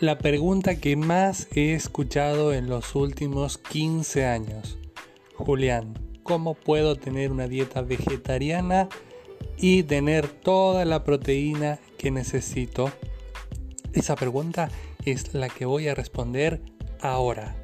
La pregunta que más he escuchado en los últimos 15 años. Julián, ¿cómo puedo tener una dieta vegetariana y tener toda la proteína que necesito? Esa pregunta es la que voy a responder ahora.